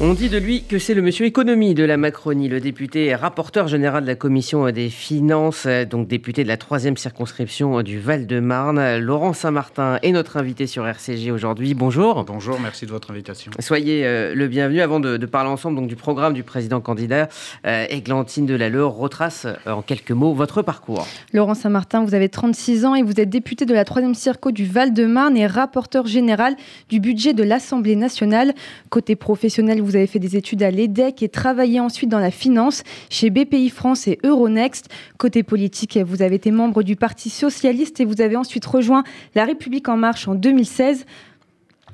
On dit de lui que c'est le monsieur économie de la Macronie, le député et rapporteur général de la commission des finances, donc député de la troisième circonscription du Val-de-Marne. Laurent Saint-Martin est notre invité sur RCG aujourd'hui. Bonjour. Bonjour, merci de votre invitation. Soyez euh, le bienvenu. Avant de, parler ensemble donc, du programme du président candidat, euh, Églantine Delalleux retrace euh, en quelques mots votre parcours. Laurent Saint-Martin, vous avez 36 ans et vous êtes député de la troisième circo du Val-de-Marne et rapporteur général du budget de l'Assemblée nationale. Côté professionnel, vous avez fait des études à l'EDEC et travaillé ensuite dans la finance chez BPI France et Euronext. Côté politique, vous avez été membre du Parti socialiste et vous avez ensuite rejoint La République en marche en 2016.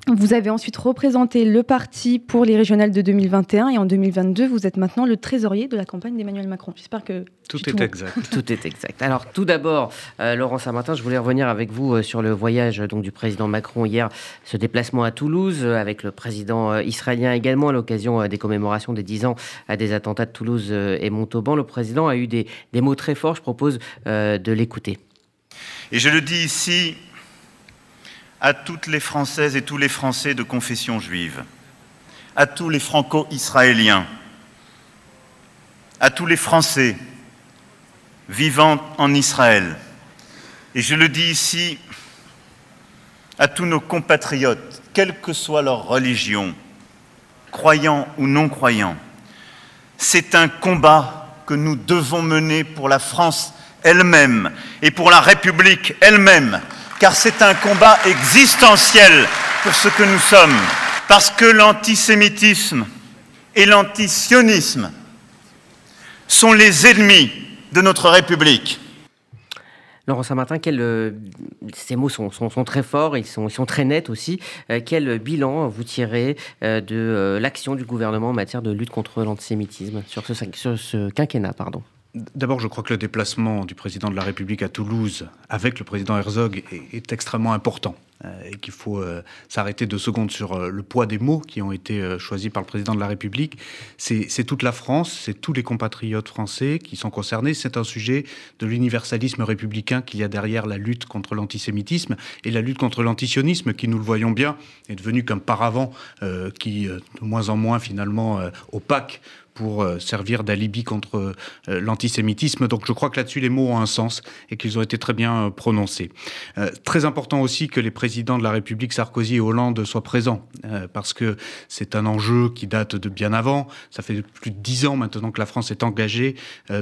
Vous avez ensuite représenté le parti pour les régionales de 2021 et en 2022, vous êtes maintenant le trésorier de la campagne d'Emmanuel Macron. J'espère que tout est exact. tout est exact. Alors tout d'abord, euh, Laurent Saint-Martin, je voulais revenir avec vous euh, sur le voyage donc du président Macron hier, ce déplacement à Toulouse euh, avec le président israélien également à l'occasion des commémorations des 10 ans des attentats de Toulouse et Montauban. Le président a eu des, des mots très forts. Je propose de l'écouter. Et je le dis ici à toutes les Françaises et tous les Français de confession juive, à tous les franco-israéliens, à tous les Français vivant en Israël. Et je le dis ici à tous nos compatriotes, quelle que soit leur religion, croyants ou non croyants. C'est un combat que nous devons mener pour la France elle-même et pour la République elle-même car c'est un combat existentiel pour ce que nous sommes, parce que l'antisémitisme et l'antisionisme sont les ennemis de notre République. Laurent Saint-Martin, euh, ces mots sont, très forts, ils sont, très nets aussi. Euh, quel bilan vous tirez euh, de l'action du gouvernement en matière de lutte contre l'antisémitisme sur ce, sur ce quinquennat pardon? D'abord, je crois que le déplacement du président de la République à Toulouse avec le président Herzog est, extrêmement important euh, et qu'il faut euh, s'arrêter deux secondes sur euh, le poids des mots qui ont été choisis par le président de la République. C'est toute la France, c'est tous les compatriotes français qui sont concernés. C'est un sujet de l'universalisme républicain qu'il y a derrière la lutte contre l'antisémitisme et la lutte contre l'antisionisme qui, nous le voyons bien, est devenu qu'un paravent qui, de moins en moins finalement, opaque pour euh, servir d'alibi contre euh, l'antisémitisme. Donc je crois que là-dessus, les mots ont un sens et qu'ils ont été très bien euh, prononcés. très important aussi que les présidents de la République, Sarkozy et Hollande, soient présents, parce que c'est un enjeu qui date de bien avant. Ça fait plus de dix ans maintenant que la France est engagée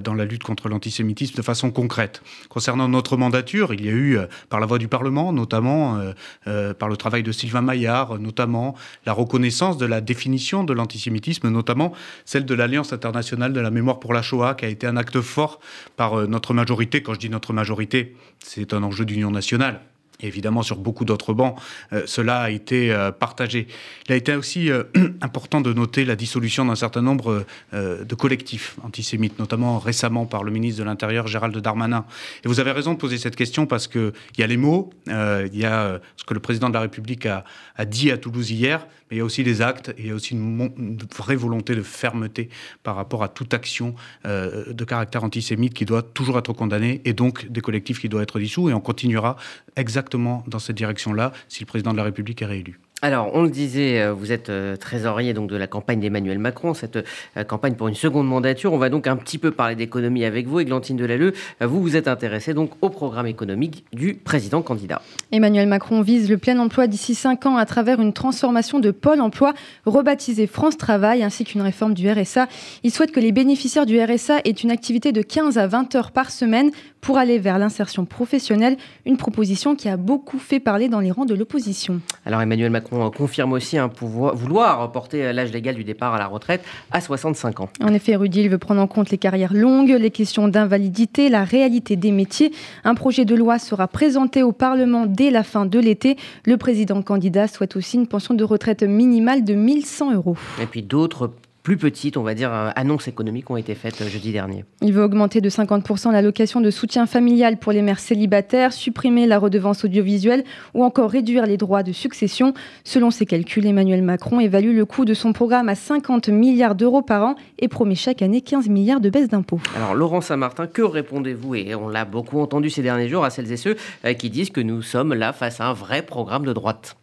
dans la lutte contre l'antisémitisme de façon concrète. Concernant notre mandature, il y a eu, par la voix du Parlement, notamment par le travail de Sylvain Maillard, notamment la reconnaissance de la définition de l'antisémitisme, notamment celle de la l'Alliance internationale de la mémoire pour la Shoah, qui a été un acte fort par euh, notre majorité. Quand je dis notre majorité, c'est un enjeu d'union nationale évidemment sur beaucoup d'autres bancs, euh, cela a été euh, partagé. Il a été aussi euh, important de noter la dissolution d'un certain nombre de collectifs antisémites, notamment récemment par le ministre de l'Intérieur Gérald Darmanin. Et vous avez raison de poser cette question parce qu'il y a les mots, il y a ce que le président de la République a, dit à Toulouse hier, mais il y a aussi les actes et il y a aussi une vraie volonté de fermeté par rapport à toute action de caractère antisémite qui doit toujours être condamnée et donc des collectifs qui doivent être dissous. Et on continuera exactement dans cette direction-là si le président de la République est réélu. Alors, on le disait, euh, vous êtes euh, trésorier donc de la campagne d'Emmanuel Macron, cette euh, campagne pour une seconde mandature. On va donc un petit peu parler d'économie avec vous, Églantine Delalleux. Vous vous êtes intéressé donc au programme économique du président candidat. Emmanuel Macron vise le plein emploi d'ici 5 ans à travers une transformation de Pôle emploi rebaptisé France Travail ainsi qu'une réforme du RSA. Il souhaite que les bénéficiaires du RSA aient une activité de 15 à 20 heures par semaine pour aller vers l'insertion professionnelle, une proposition qui a beaucoup fait parler dans les rangs de l'opposition. Alors Emmanuel Macron confirme aussi un pouvoir, vouloir porter l'âge légal du départ à la retraite à 65 ans. En effet, Rudy, il veut prendre en compte les carrières longues, les questions d'invalidité, la réalité des métiers. Un projet de loi sera présenté au Parlement dès la fin de l'été. Le président candidat souhaite aussi une pension de retraite minimale de 1100 euros. Et puis d'autres plus petites, on va dire, euh, annonces économiques ont été faites euh, jeudi dernier. Il veut augmenter de 50% l'allocation de soutien familial pour les mères célibataires, supprimer la redevance audiovisuelle ou encore réduire les droits de succession. Selon ses calculs, Emmanuel Macron évalue le coût de son programme à 50 milliards d'euros par an et promet chaque année 15 milliards de baisse d'impôts. Alors Laurent Saint-Martin, que répondez-vous? Et on l'a beaucoup entendu ces derniers jours à celles et ceux euh, qui disent que nous sommes là face à un vrai programme de droite.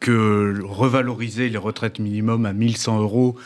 Que revaloriser les retraites minimum à 1100 euros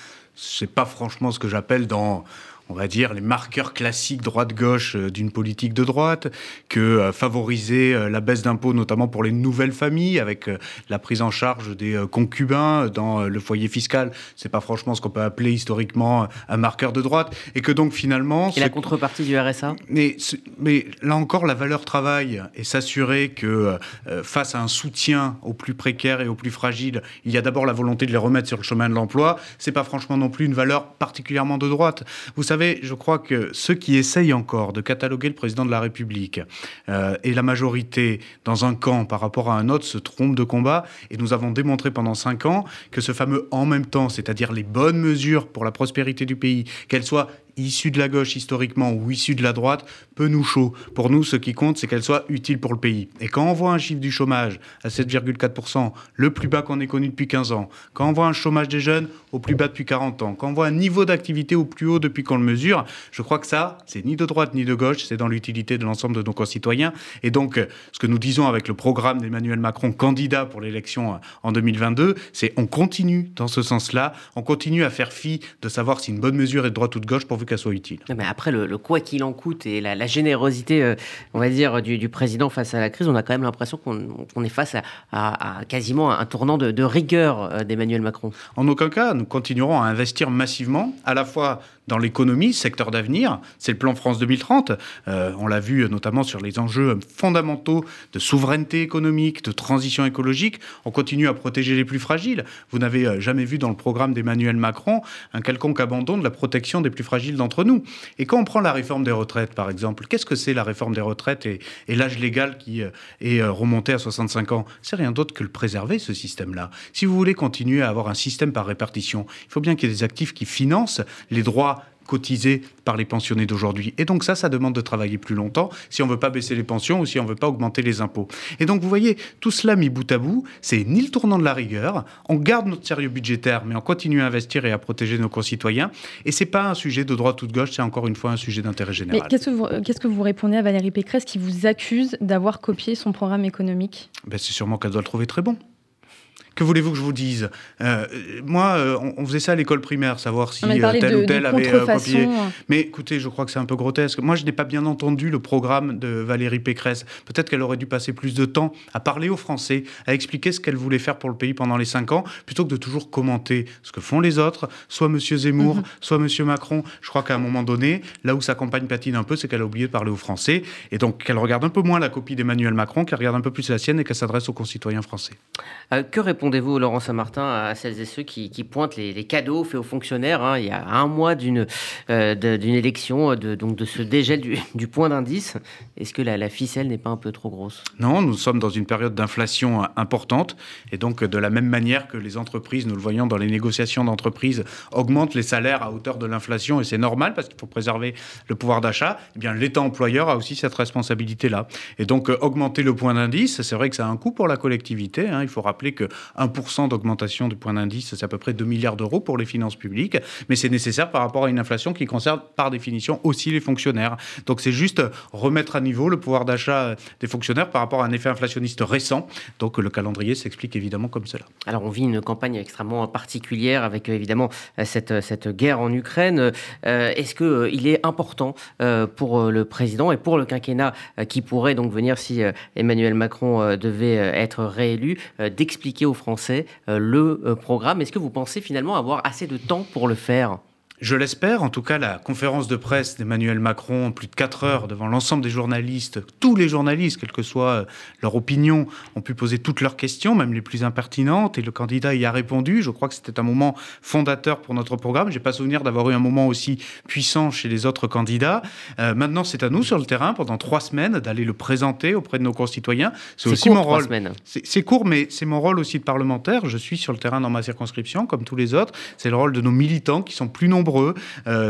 c'est pas franchement ce que j'appelle dans on va dire, les marqueurs classiques droite-gauche euh, d'une politique de droite, que euh, favoriser euh, la baisse d'impôts, notamment pour les nouvelles familles, avec la prise en charge des concubins dans le foyer fiscal, c'est pas franchement ce qu'on peut appeler historiquement un marqueur de droite, et que donc finalement... Et la contrepartie du RSA mais, mais là encore, la valeur travail et s'assurer que face à un soutien aux plus précaires et aux plus fragiles, il y a d'abord la volonté de les remettre sur le chemin de l'emploi, c'est pas franchement non plus une valeur particulièrement de droite. Vous savez, je crois que ceux qui essayent encore de cataloguer le président de la République euh, et la majorité dans un camp par rapport à un autre se trompent de combat. Et nous avons démontré pendant cinq ans que ce fameux en même temps, c'est-à-dire les bonnes mesures pour la prospérité du pays, qu'elles soient issue de la gauche historiquement ou issue de la droite, peu nous chaud. Pour nous, ce qui compte, c'est qu'elle soit utile pour le pays. Et quand on voit un chiffre du chômage à 7,4%, le plus bas qu'on ait connu depuis 15 ans, quand on voit un chômage des jeunes au plus bas depuis 40 ans, quand on voit un niveau d'activité au plus haut depuis qu'on le mesure, je crois que ça, c'est ni de droite ni de gauche, c'est dans l'utilité de l'ensemble de nos concitoyens. Et donc, ce que nous disons avec le programme d'Emmanuel Macron, candidat pour l'élection en 2022, c'est on continue dans ce sens-là, on continue à faire fi de savoir si une bonne mesure est de droite ou de gauche pourvu qu'elle soit utile. Mais après, le, quoi qu'il en coûte et la, générosité, euh, on va dire, du, président face à la crise, on a quand même l'impression qu'on est face à, quasiment un tournant de, de rigueur euh, d'Emmanuel Macron. En aucun cas, nous continuerons à investir massivement, à la fois dans l'économie, secteur d'avenir. C'est le plan France 2030. Euh, on l'a vu notamment sur les enjeux fondamentaux de souveraineté économique, de transition écologique. On continue à protéger les plus fragiles. Vous n'avez euh, jamais vu dans le programme d'Emmanuel Macron un quelconque abandon de la protection des plus fragiles d'entre nous. Et quand on prend la réforme des retraites, par exemple, qu'est-ce que c'est la réforme des retraites et, l'âge légal qui euh, est remonté à 65 ans? C'est rien d'autre que le préserver, ce système-là. Si vous voulez continuer à avoir un système par répartition, il faut bien qu'il y ait des actifs qui financent les droits cotisés par les pensionnés d'aujourd'hui. Et donc ça, ça demande de travailler plus longtemps si on ne veut pas baisser les pensions ou si on ne veut pas augmenter les impôts. Et donc vous voyez, tout cela mis bout à bout, c'est ni le tournant de la rigueur, on garde notre sérieux budgétaire, mais on continue à investir et à protéger nos concitoyens. Et c'est pas un sujet de droite ou de gauche, c'est encore une fois un sujet d'intérêt général. Mais qu'est-ce que, vous, qu'est-ce que vous répondez à Valérie Pécresse qui vous accuse d'avoir copié son programme économique? Ben, C'est sûrement qu'elle doit le trouver très bon. Que voulez-vous que je vous dise? Euh, Moi, euh, on, faisait ça à l'école primaire, savoir si euh, tel ou tel avait copié. Mais écoutez, je crois que c'est un peu grotesque. Moi, je n'ai pas bien entendu le programme de Valérie Pécresse. Peut-être qu'elle aurait dû passer plus de temps à parler aux Français, à expliquer ce qu'elle voulait faire pour le pays pendant les cinq ans, plutôt que de toujours commenter ce que font les autres, soit M. Zemmour, mhm. soit M. Macron. Je crois qu'à un moment donné, là où sa campagne patine un peu, c'est qu'elle a oublié de parler aux Français. Et donc, qu'elle regarde un peu moins la copie d'Emmanuel Macron, qu'elle regarde un peu plus la sienne et qu'elle s'adresse aux concitoyens français. que répondez-vous, Laurent Saint-Martin, à celles et ceux qui, pointent les, cadeaux faits aux fonctionnaires hein, il y a un mois d'une euh, d'une élection, de, donc de ce dégel du, point d'indice Est-ce que la, ficelle n'est pas un peu trop grosse? Non, nous sommes dans une période d'inflation importante. Et donc, de la même manière que les entreprises, nous le voyons dans les négociations d'entreprise, augmentent les salaires à hauteur de l'inflation, et c'est normal parce qu'il faut préserver le pouvoir d'achat, eh bien l'État employeur a aussi cette responsabilité-là. Et donc, euh, augmenter le point d'indice, c'est vrai que ça a un coût pour la collectivité. Hein. Il faut rappeler que 1% d'augmentation du point d'indice, c'est à peu près 2 milliards d'euros pour les finances publiques, mais c'est nécessaire par rapport à une inflation qui concerne par définition aussi les fonctionnaires. Donc c'est juste remettre à niveau le pouvoir d'achat des fonctionnaires par rapport à un effet inflationniste récent. Donc le calendrier s'explique évidemment comme cela. Alors on vit une campagne extrêmement particulière avec euh, évidemment euh, cette, cette guerre en Ukraine. Euh, est-ce qu'il est important pour le président et pour le quinquennat qui pourrait donc venir si Emmanuel Macron devait être réélu d'expliquer aux Français euh, le euh, programme. Est-ce que vous pensez finalement avoir assez de temps pour le faire? Je l'espère. En tout cas, la conférence de presse d'Emmanuel Macron, plus de 4 heures devant l'ensemble des journalistes, tous les journalistes, quelle que soit euh, leur opinion, ont pu poser toutes leurs questions, même les plus impertinentes, et le candidat y a répondu. Je crois que c'était un moment fondateur pour notre programme. J'ai pas souvenir d'avoir eu un moment aussi puissant chez les autres candidats. Euh, maintenant, c'est à nous sur le terrain pendant trois semaines d'aller le présenter auprès de nos concitoyens. C'est aussi mon rôle. C'est court, mais c'est mon rôle aussi de parlementaire. Je suis sur le terrain dans ma circonscription, comme tous les autres. C'est le rôle de nos militants qui sont plus nombreux nombreux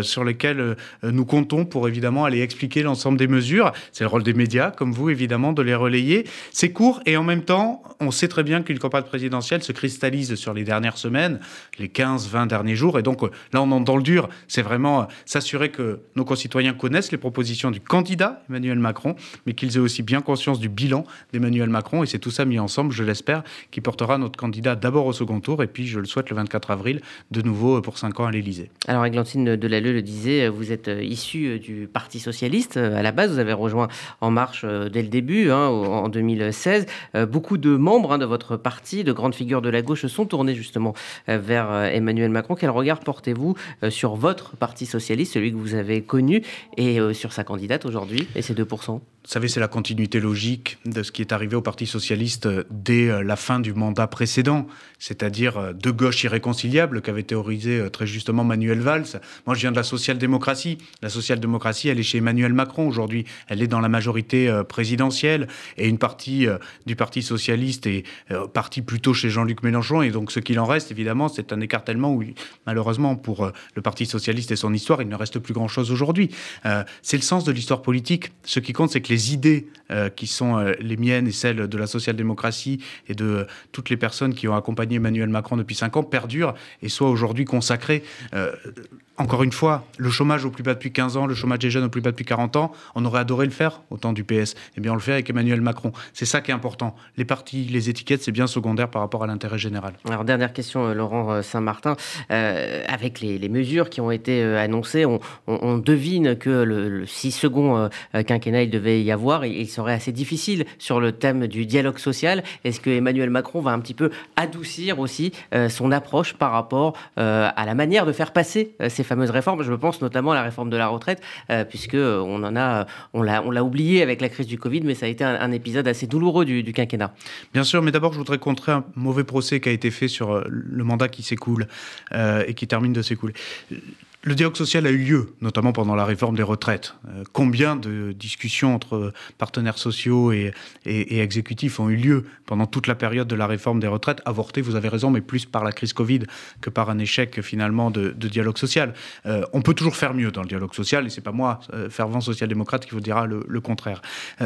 sur lesquels nous comptons pour évidemment aller expliquer l'ensemble des mesures. C'est le rôle des médias, comme vous évidemment, de les relayer. C'est court et en même temps, on sait très bien qu'une campagne présidentielle se cristallise sur les dernières semaines, les 15-20 derniers jours. Et donc là, on entre dans le dur. C'est vraiment s'assurer que nos concitoyens connaissent les propositions du candidat Emmanuel Macron, mais qu'ils aient aussi bien conscience du bilan d'Emmanuel Macron. Et c'est tout ça mis ensemble, je l'espère, qui portera notre candidat d'abord au second tour et puis, je le souhaite, le 24 avril, de nouveau pour 5 ans à l'Élysée. Alors, Églantine Delalleux le disait, vous êtes euh, issu euh, du Parti Socialiste. Euh, à la base, vous avez rejoint En Marche dès le début, hein, en 2016. Beaucoup de membres hein, de votre parti, de grandes figures de la gauche, sont tournés justement vers Emmanuel Macron. Quel regard portez-vous sur votre Parti Socialiste, celui que vous avez connu, et sur sa candidate aujourd'hui, et ses 2% vous savez, c'est la continuité logique de ce qui est arrivé au Parti socialiste euh, dès euh, la fin du mandat précédent, c'est-à-dire euh, de gauche irréconciliable qu'avait théorisé très justement Manuel Valls. Moi, je viens de la social-démocratie. La social-démocratie, elle est chez Emmanuel Macron aujourd'hui. Elle est dans la majorité présidentielle et une partie du Parti socialiste est partie plutôt chez Jean-Luc Mélenchon. Et donc, ce qu'il en reste, évidemment, c'est un écartèlement où, malheureusement, pour le Parti socialiste et son histoire, il ne reste plus grand-chose aujourd'hui. c'est le sens de l'histoire politique. Ce qui compte, c'est que les idées euh, qui sont euh, les miennes et celles de la social-démocratie et de euh, toutes les personnes qui ont accompagné Emmanuel Macron depuis cinq ans perdurent et soient aujourd'hui consacrées encore une fois, le chômage au plus bas depuis 15 ans, le chômage des jeunes au plus bas depuis 40 ans, on aurait adoré le faire au temps du PS. Eh bien, on le fait avec Emmanuel Macron. C'est ça qui est important. Les partis, les étiquettes, c'est bien secondaire par rapport à l'intérêt général. Alors, dernière question, Laurent Saint-Martin. Avec les, mesures qui ont été annoncées, on, devine que le, 6 secondes quinquennat, il devait y avoir, il serait assez difficile sur le thème du dialogue social. Est-ce que Emmanuel Macron va un petit peu adoucir aussi son approche par rapport à la manière de faire passer ces fameuse réforme. Je pense notamment à la réforme de la retraite, euh, puisque euh, on en a, on l'a, on l'a oublié avec la crise du Covid, mais ça a été un, épisode assez douloureux du, du, quinquennat. Bien sûr, mais d'abord, je voudrais contrer un mauvais procès qui a été fait sur euh, le mandat qui s'écoule et qui termine de s'écouler. Le dialogue social a eu lieu, notamment pendant la réforme des retraites. Euh, combien de discussions entre partenaires sociaux et, exécutifs ont eu lieu pendant toute la période de la réforme des retraites? Avorté, vous avez raison, mais plus par la crise Covid que par un échec finalement de, dialogue social. Euh, on peut toujours faire mieux dans le dialogue social, et c'est pas moi, euh, fervent social-démocrate, qui vous dira le, contraire.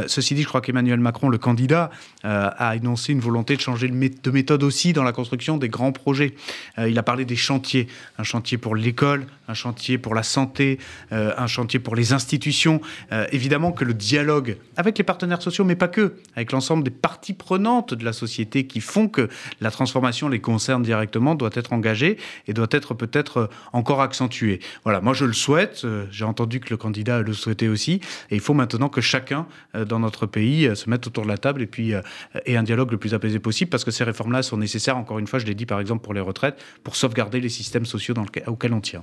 ceci dit, je crois qu'Emmanuel Macron, le candidat, a énoncé une volonté de changer de méthode aussi dans la construction des grands projets. il a parlé des chantiers, un chantier pour l'école, un chantier pour la santé, euh, un chantier pour les institutions. Euh, évidemment que le dialogue avec les partenaires sociaux, mais pas que, avec l'ensemble des parties prenantes de la société qui font que la transformation les concerne directement, doit être engagé et doit être peut-être encore accentué. Voilà, moi je le souhaite, euh, j'ai entendu que le candidat le souhaitait aussi, et il faut maintenant que chacun dans notre pays se mette autour de la table et puis ait un dialogue le plus apaisé possible, parce que ces réformes-là sont nécessaires, encore une fois, je l'ai dit par exemple pour les retraites, pour sauvegarder les systèmes sociaux auxquels on tient.